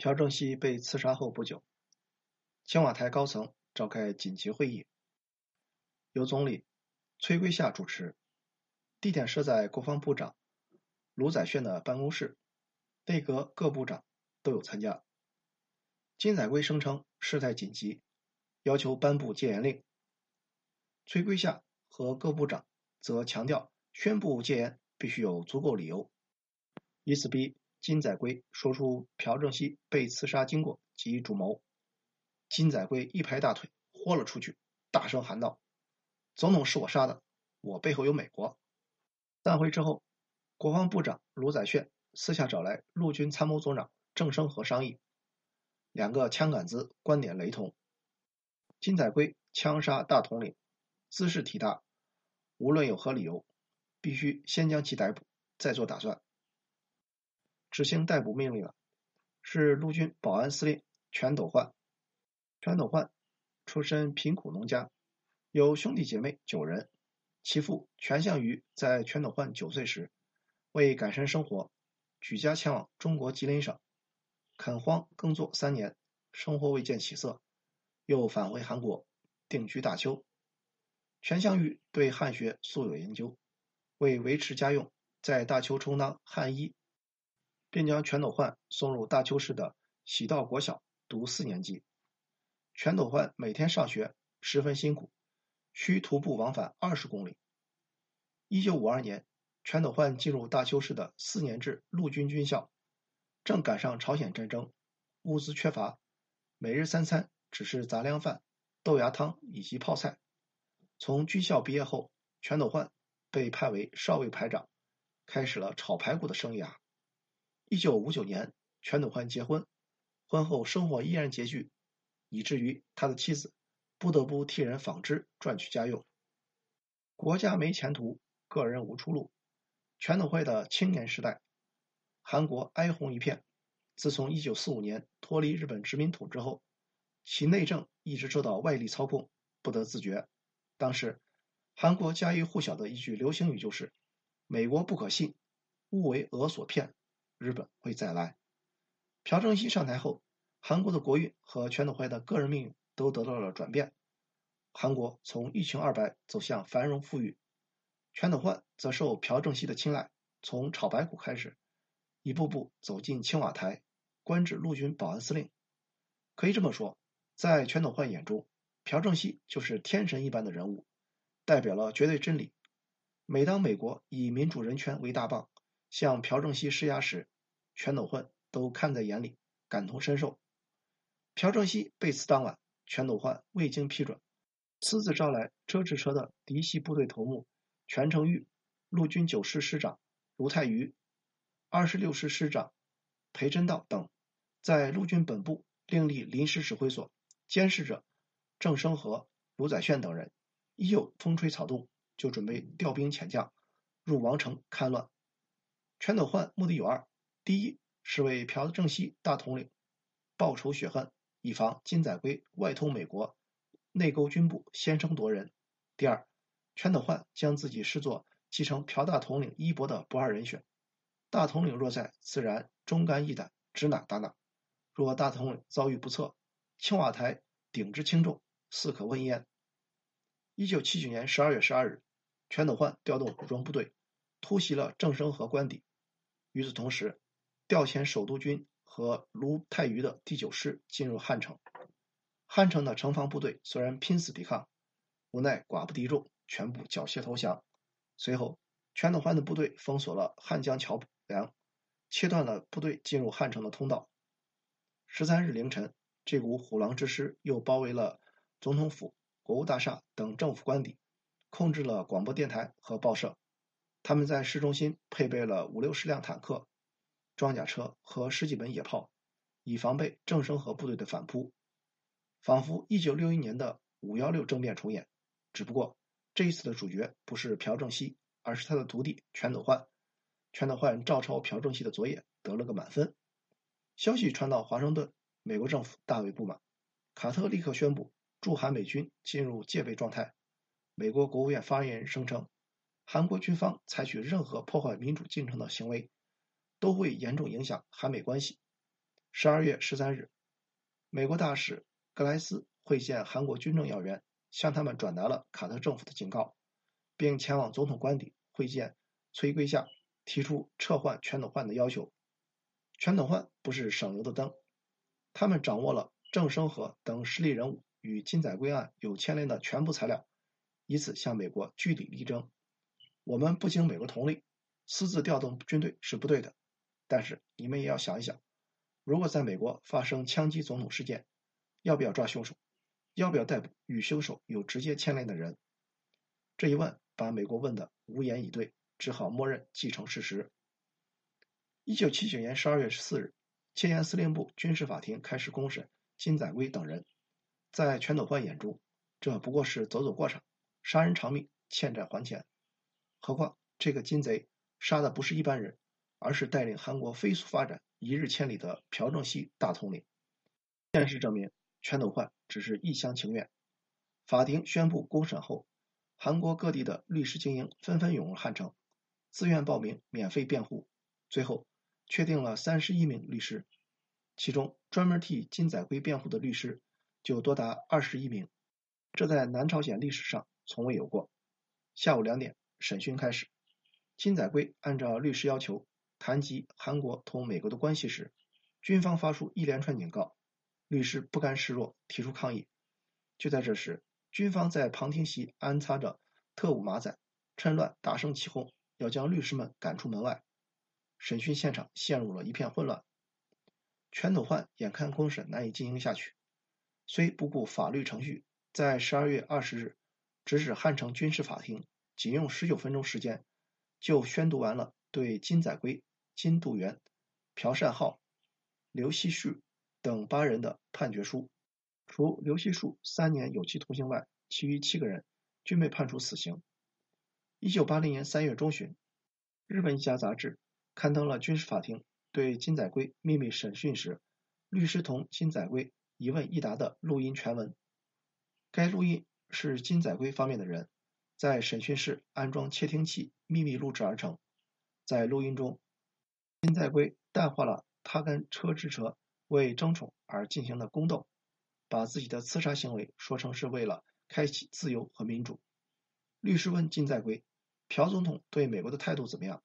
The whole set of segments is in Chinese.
朴正熙被刺杀后不久，青瓦台高层召开紧急会议，由总理崔圭夏主持，地点设在国防部长卢载铉的办公室，内阁各部长都有参加。金载圭声称事态紧急，要求颁布戒严令。崔圭夏和各部长则强调，宣布戒严必须有足够理由，以此逼。金载圭说出朴正熙被刺杀经过及主谋。金载圭一拍大腿，豁了出去，大声喊道：“总统是我杀的，我背后有美国。”散会之后，国防部长卢载铉私下找来陆军参谋总长郑生和商议，两个枪杆子观点雷同。金载圭枪杀大统领，姿势体大，无论有何理由，必须先将其逮捕，再做打算。执行逮捕命令的是陆军保安司令全斗焕。全斗焕出身贫苦农家，有兄弟姐妹九人。其父全相瑜在全斗焕九岁时，为改善生活，举家前往中国吉林省垦荒耕作三年，生活未见起色，又返回韩国定居大邱。全相瑜对汉学素有研究，为维持家用，在大邱充当汉医。并将全斗焕送入大邱市的喜道国小读四年级。全斗焕每天上学十分辛苦，需徒步往返二十公里。一九五二年，全斗焕进入大邱市的四年制陆军军校，正赶上朝鲜战争，物资缺乏，每日三餐只是杂粮饭、豆芽汤以及泡菜。从军校毕业后，全斗焕被派为少尉排长，开始了炒排骨的生涯。一九五九年，全斗焕结婚，婚后生活依然拮据，以至于他的妻子不得不替人纺织赚取家用。国家没前途，个人无出路。全斗焕的青年时代，韩国哀鸿一片。自从一九四五年脱离日本殖民统治后，其内政一直受到外力操控，不得自觉。当时，韩国家喻户晓的一句流行语就是：“美国不可信，勿为俄所骗。”日本会再来。朴正熙上台后，韩国的国运和全斗焕的个人命运都得到了转变。韩国从一穷二白走向繁荣富裕，全斗焕则受朴正熙的青睐，从炒白骨开始，一步步走进青瓦台，官至陆军保安司令。可以这么说，在全斗焕眼中，朴正熙就是天神一般的人物，代表了绝对真理。每当美国以民主人权为大棒，向朴正熙施压时，全斗焕都看在眼里，感同身受。朴正熙被刺当晚，全斗焕未经批准，私自招来车制车的嫡系部队头目全成玉、陆军九师师长卢泰愚、二十六师师长裴真道等，在陆军本部另立临时指挥所，监视着郑生和、卢载铉等人。一有风吹草动，就准备调兵遣将，入王城戡乱。全斗焕目的有二：第一是为朴正熙大统领报仇雪恨，以防金载圭外通美国，内勾军部，先声夺人；第二，全斗焕将自己视作继承朴大统领衣钵的不二人选。大统领若在，自然忠肝义胆，指哪打哪；若大统领遭遇不测，青瓦台顶之轻重，似可问焉。一九七九年十二月十二日，全斗焕调动武装部队，突袭了郑生和官邸。与此同时，调遣首都军和卢泰愚的第九师进入汉城。汉城的城防部队虽然拼死抵抗，无奈寡不敌众，全部缴械投降。随后，全斗焕的部队封锁了汉江桥梁，切断了部队进入汉城的通道。十三日凌晨，这股虎狼之师又包围了总统府、国务大厦等政府官邸，控制了广播电台和报社。他们在市中心配备了五六十辆坦克、装甲车和十几门野炮，以防备郑生和部队的反扑。仿佛一九六一年的五幺六政变重演，只不过这一次的主角不是朴正熙，而是他的徒弟全斗焕。全斗焕照抄朴正熙的作业，得了个满分。消息传到华盛顿，美国政府大为不满，卡特立刻宣布驻韩美军进入戒备状态。美国国务院发言人声称。韩国军方采取任何破坏民主进程的行为，都会严重影响韩美关系。十二月十三日，美国大使格莱斯会见韩国军政要员，向他们转达了卡特政府的警告，并前往总统官邸会见崔圭夏，提出撤换全斗焕的要求。全斗焕不是省油的灯，他们掌握了郑生和等实力人物与金载圭案有牵连的全部材料，以此向美国据理力争。我们不经美国同意，私自调动军队是不对的。但是你们也要想一想，如果在美国发生枪击总统事件，要不要抓凶手？要不要逮捕与凶手有直接牵连的人？这一问把美国问得无言以对，只好默认既成事实。一九七九年十二月十四日，戒严司令部军事法庭开始公审金载圭等人。在全斗焕眼中，这不过是走走过场，杀人偿命，欠债还钱。何况这个金贼杀的不是一般人，而是带领韩国飞速发展一日千里的朴正熙大统领。现实证明，全斗焕只是一厢情愿。法庭宣布公审后，韩国各地的律师精英纷纷涌入汉城，自愿报名免费辩护。最后。确定了三十一名律师，其中专门替金载圭辩护的律师就多达二十一名，这在南朝鲜历史上从未有过。下午两点，审讯开始。金载圭按照律师要求谈及韩国同美国的关系时，军方发出一连串警告，律师不甘示弱，提出抗议。就在这时，军方在旁听席安插着特务马仔，趁乱大声起哄，要将律师们赶出门外。审讯现场陷入了一片混乱，全斗焕眼看公审难以进行下去，虽不顾法律程序，在十二月二十日直指汉城军事法庭仅用十九分钟时间，就宣读完了对金载圭、金度元、朴善浩、刘希旭等八人的判决书，除刘希树三年有期徒刑外，其余七个人均被判处死刑。一九八零年三月中旬，日本一家杂志。刊登了军事法庭对金载圭秘密审讯时，律师同金载圭一问一答的录音全文。该录音是金载圭方面的人在审讯室安装窃听器秘密录制而成。在录音中，金在圭淡化了他跟车之哲为争宠而进行的宫斗，把自己的刺杀行为说成是为了开启自由和民主。律师问金在圭：“朴总统对美国的态度怎么样？”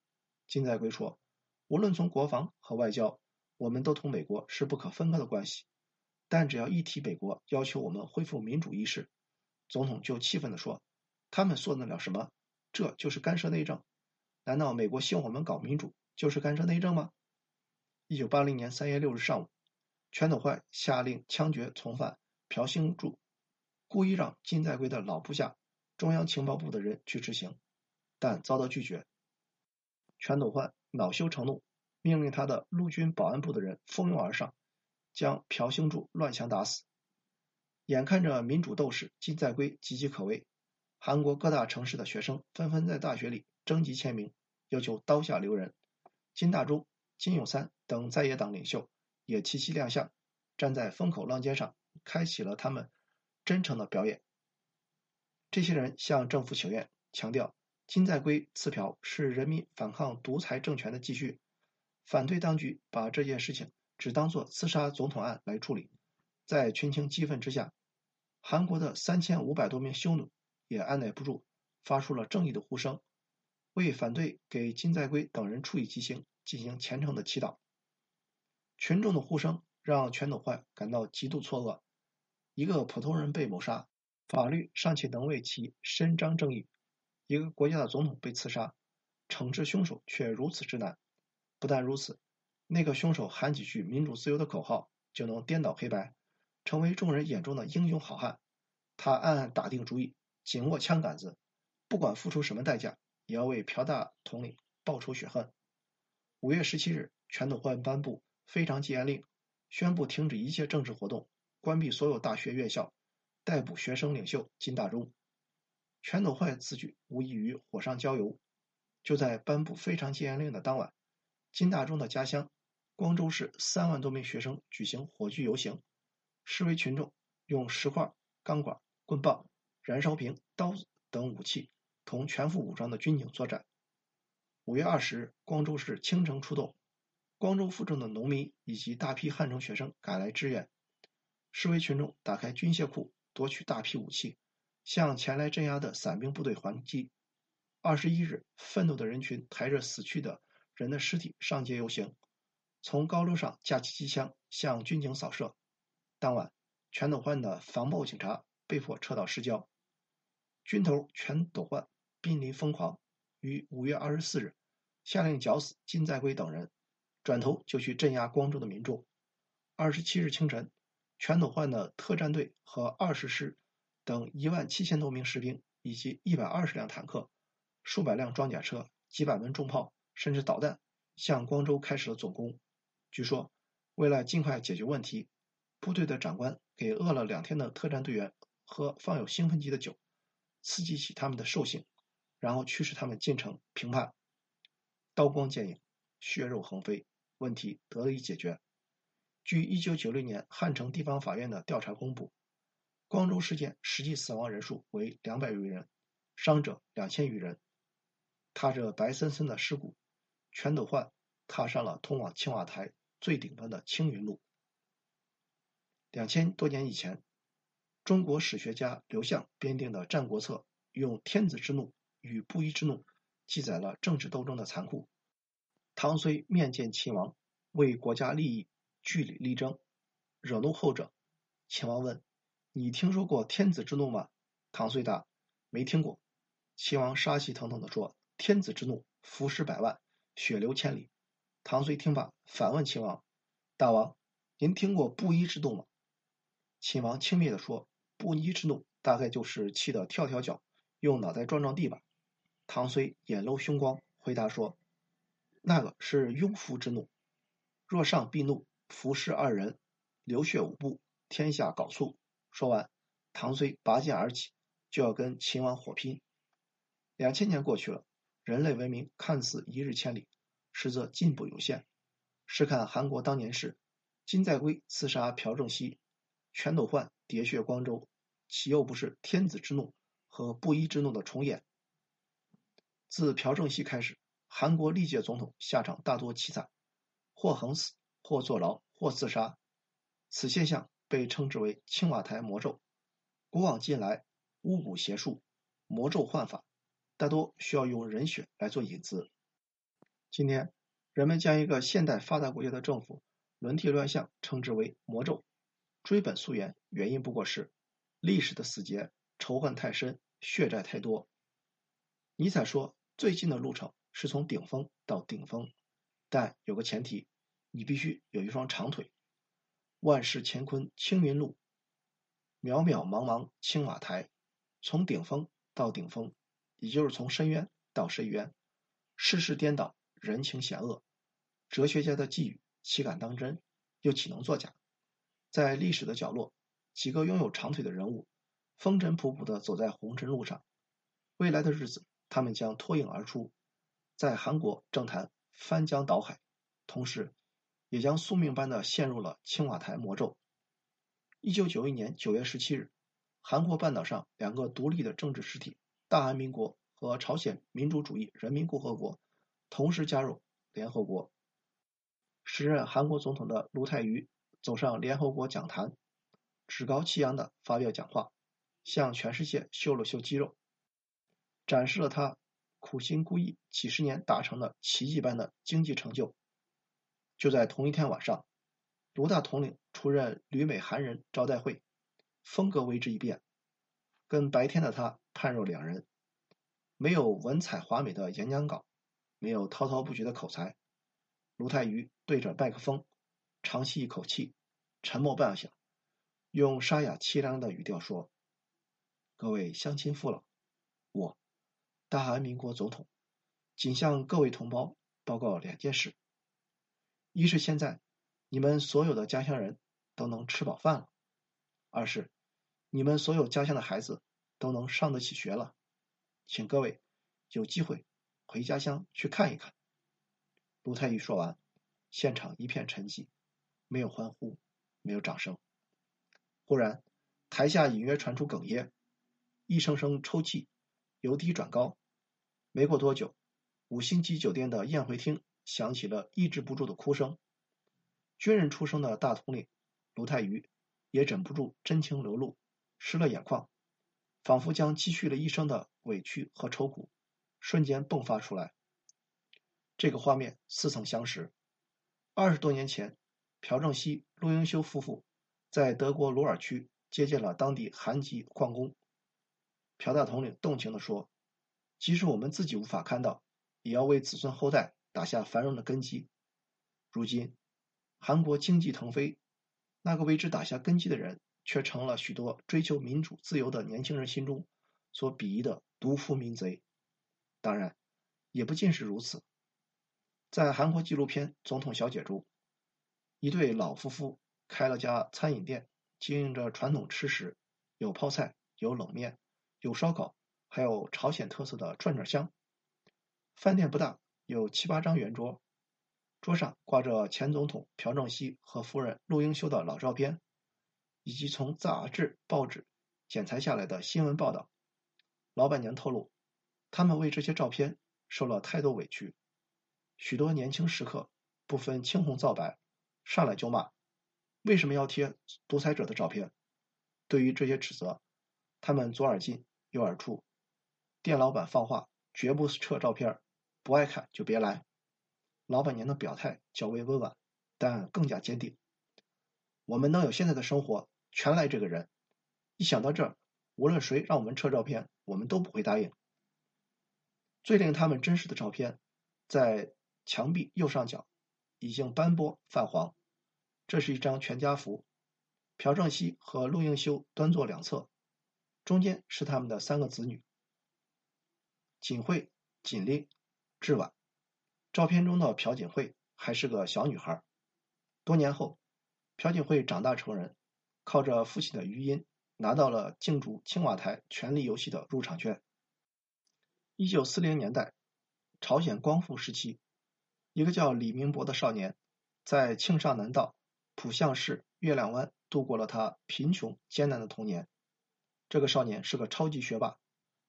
金在圭说：“无论从国防和外交，我们都同美国是不可分割的关系。但只要一提美国要求我们恢复民主一事，总统就气愤地说：‘他们做得了什么？这就是干涉内政。难道美国希望我们搞民主就是干涉内政吗？’”一九八零年三月六日上午，全斗焕下令枪决从犯朴兴柱，故意让金在圭的老部下中央情报部的人去执行，但遭到拒绝。全斗焕恼羞成怒，命令他的陆军保安部的人蜂拥而上，将朴兴柱乱枪打死。眼看着民主斗士金在圭岌岌可危，韩国各大城市的学生纷纷在大学里征集签名，要求刀下留人。金大中、金永三等在野党领袖也齐齐亮相，站在风口浪尖上，开启了他们真诚的表演。这些人向政府请愿，强调。金在圭刺朴是人民反抗独裁政权的继续，反对当局把这件事情只当作刺杀总统案来处理。在群情激愤之下，韩国的三千五百多名匈奴也按耐不住，发出了正义的呼声，为反对给金在圭等人处以极刑进行虔诚的祈祷。群众的呼声让全斗焕感到极度错愕：一个普通人被谋杀，法律尚且能为其伸张正义。一个国家的总统被刺杀，惩治凶手却如此之难。不但如此，那个凶手喊几句“民主自由”的口号，就能颠倒黑白，成为众人眼中的英雄好汉。他暗暗打定主意，紧握枪杆子，不管付出什么代价，也要为朴大统领报仇雪恨。五月十七日，全斗焕颁布非常戒严令，宣布停止一切政治活动，关闭所有大学院校，逮捕学生领袖金大中。全斗焕此举无异于火上浇油。就在颁布非常戒严令的当晚，金大中的家乡光州市三万多名学生举行火炬游行，示威群众用石块、钢管、棍棒、燃烧瓶、刀子等武器同全副武装的军警作战。五月二十日，光州市倾城出动，光州附中的农民以及大批汉城学生赶来支援，示威群众打开军械库，夺取大批武器，向前来镇压的散兵部队还击。二十一日，愤怒的人群抬着死去的人的尸体上街游行，从高楼上架起机枪向军警扫射。当晚，全斗焕的防暴警察被迫撤到市郊。军头全斗焕濒临疯狂，于五月二十四日下令绞死金在圭等人，转头就去镇压光州的民众。二十七日清晨，全斗焕的特战队和二十师等一万七千多名士兵，以及一百二十辆坦克。数百辆装甲车、几百门重炮，甚至导弹，向光州开始了总攻。据说，为了尽快解决问题，部队的长官给饿了两天的特战队员喝放有兴奋剂的酒，刺激起他们的兽性，然后驱使他们进城平叛。刀光剑影，血肉横飞，问题得以解决。据1996年汉城地方法院的调查公布，光州事件实际死亡人数为两百余人，伤者两千余人。踏着白森森的尸骨，全斗焕踏上了通往青瓦台最顶端的青云路。两千多年以前，中国史学家刘向编定的《战国策》用天子之怒与布衣之怒记载了政治斗争的残酷。唐虽面见秦王，为国家利益据理力争，惹怒后者。秦王问：“你听说过天子之怒吗？”唐遂答：“没听过。”秦王杀气腾腾地说。天子之怒，伏尸百万，血流千里。唐遂听罢，反问秦王：“大王，您听过布衣之怒吗？”秦王轻蔑地说：“布衣之怒，大概就是气得跳跳脚，用脑袋撞撞地吧。”唐遂眼露凶光，回答说：“那个是庸夫之怒。若上必怒，伏尸二人，流血五步，天下缟素。”说完，唐遂拔剑而起，就要跟秦王火拼。两千年过去了。人类文明看似一日千里，实则进步有限。试看韩国当年事，金在圭刺杀朴正熙，全斗焕喋血光州，岂又不是天子之怒和布衣之怒的重演？自朴正熙开始，韩国历届总统下场大多凄惨，或横死，或坐牢，或自杀。此现象被称之为青瓦台魔咒。古往今来，巫蛊邪术、魔咒幻法。大多需要用人血来做引子。今天，人们将一个现代发达国家的政府轮替乱象称之为魔咒。追本溯源，原因不过是历史的死结，仇恨太深，血债太多。尼采说，最近的路程是从顶峰到顶峰，但有个前提，你必须有一双长腿。万事乾坤青云路，渺渺茫茫青瓦台，从顶峰到顶峰。也就是从深渊到深渊，世事颠倒，人情险恶，哲学家的寄语岂敢当真？又岂能作假？在历史的角落，几个拥有长腿的人物，风尘仆仆地走在红尘路上。未来的日子，他们将脱颖而出，在韩国政坛翻江倒海，同时，也将宿命般的陷入了青瓦台魔咒。一九九一年九月十七日，韩国半岛上两个独立的政治实体。大韩民国和朝鲜民主主义人民共和国同时加入联合国。时任韩国总统的卢泰愚走上联合国讲坛，趾高气扬地发表讲话，向全世界秀了秀肌肉，展示了他苦心孤诣几十年达成的奇迹般的经济成就。就在同一天晚上，卢大统领出任旅美韩人招待会，风格为之一变，跟白天的他。判若两人，没有文采华美的演讲稿，没有滔滔不绝的口才。卢泰愚对着麦克风，长吸一口气，沉默半晌，用沙哑凄凉的语调说：“各位乡亲父老，我，大韩民国总统，仅向各位同胞报告两件事：一是现在你们所有的家乡人都能吃饱饭了；二是你们所有家乡的孩子。”都能上得起学了，请各位有机会回家乡去看一看。卢太愚说完，现场一片沉寂，没有欢呼，没有掌声。忽然，台下隐约传出哽咽，一声声抽泣，由低转高。没过多久，五星级酒店的宴会厅响起了抑制不住的哭声。军人出身的大统领卢泰愚也忍不住真情流露，湿了眼眶，仿佛将积蓄了一生的委屈和愁苦瞬间迸发出来。这个画面似曾相识。二十多年前，朴正熙、陆英修夫妇在德国鲁尔区接见了当地韩籍矿工。朴大统领动情地说：“即使我们自己无法看到，也要为子孙后代打下繁荣的根基。”如今，韩国经济腾飞，那个为之打下根基的人，却成了许多追求民主自由的年轻人心中所鄙夷的毒夫民贼。当然，也不尽是如此。在韩国纪录片《总统小姐》中，一对老夫妇开了家餐饮店，经营着传统吃食，有泡菜，有冷面，有烧烤，还有朝鲜特色的串串香。饭店不大，有七八张圆桌，桌上挂着前总统朴正熙和夫人陆英修的老照片，以及从杂志、报纸剪裁下来的新闻报道。老板娘透露，他们为这些照片受了太多委屈。许多年轻食客不分青红皂白，上来就骂：“为什么要贴独裁者的照片？”对于这些指责，他们左耳进右耳出。店老板放话，绝不撤照片，不爱看就别来。老板娘的表态较为温婉，但更加坚定：“我们能有现在的生活，全赖这个人。一想到这儿，无论谁让我们撤照片，我们都不会答应。”最令他们珍视的照片，在。墙壁右上角已经斑驳泛黄，这是一张全家福。朴正熙和陆应修端坐两侧，中间是他们的三个子女：锦惠、锦令、志婉。照片中的朴槿惠还是个小女孩。多年后，朴槿惠长大成人，靠着父亲的余荫拿到了竞逐青瓦台权力游戏的入场券。一九四零年代，朝鲜光复时期。一个叫李明博的少年，在庆尚南道浦项市月亮湾度过了他贫穷艰难的童年。这个少年是个超级学霸，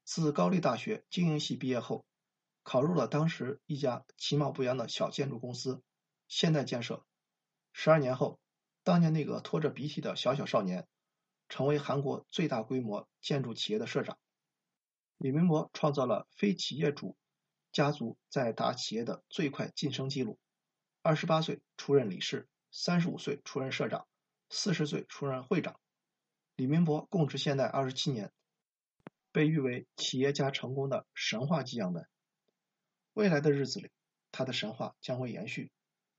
自高丽大学经营系毕业后，考入了当时一家其貌不扬的小建筑公司——现代建设。十二年后，当年那个拖着鼻涕的小小少年，成为韩国最大规模建筑企业的社长。李明博创造了非企业主。家族在大企业的最快晋升记录：二十八岁出任理事，三十五岁出任社长，四十岁出任会长。李明博供职现代二十七年，被誉为企业家成功的神话级样本。未来的日子里，他的神话将会延续，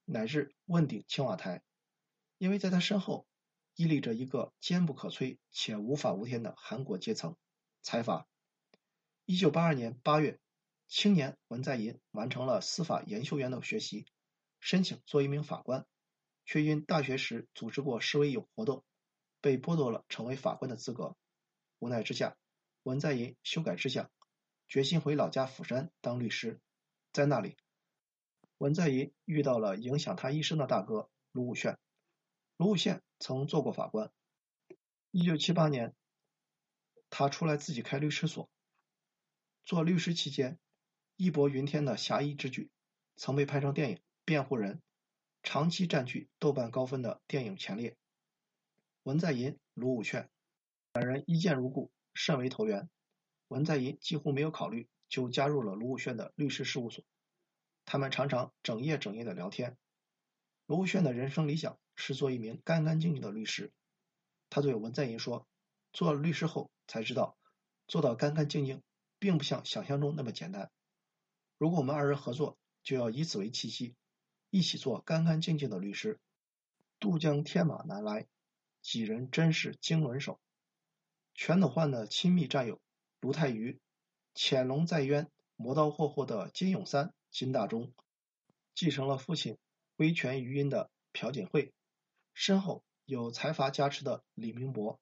乃至问鼎青瓦台，因为在他身后屹立着一个坚不可摧且无法无天的韩国阶层——财阀。一九八二年八月。青年文在寅完成了司法研修员的学习，申请做一名法官，却因大学时组织过示威游活动，被剥夺了成为法官的资格。无奈之下，文在寅修改志向，决心回老家釜山当律师。在那里，文在寅遇到了影响他一生的大哥卢武铉。卢武铉曾做过法官。一九七八年，他出来自己开律师所。做律师期间。义薄云天的侠义之举，曾被拍成电影《辩护人》，长期占据豆瓣高分的电影前列。文在寅、卢武铉两人一见如故，甚为投缘。文在寅几乎没有考虑，就加入了卢武铉的律师事务所。他们常常整夜整夜的聊天。卢武铉的人生理想是做一名干干净净的律师。他对文在寅说：“做了律师后才知道，做到干干净净，并不像想象中那么简单。”如果我们二人合作，就要以此为契机，一起做干干净净的律师。渡江天马难来，几人真是经纶手。全斗焕的亲密战友卢泰愚，潜龙在渊、磨刀霍霍的金永三、金大中，继承了父亲威权余荫的朴槿惠，身后有财阀加持的李明博，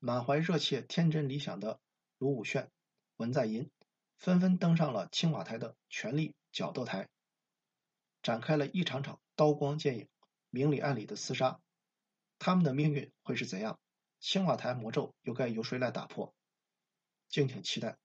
满怀热切天真理想的卢武铉、文在寅。纷纷登上了青瓦台的权力角斗台，展开了一场场刀光剑影、明里暗里的厮杀。他们的命运会是怎样？青瓦台魔咒又该由谁来打破？敬请期待。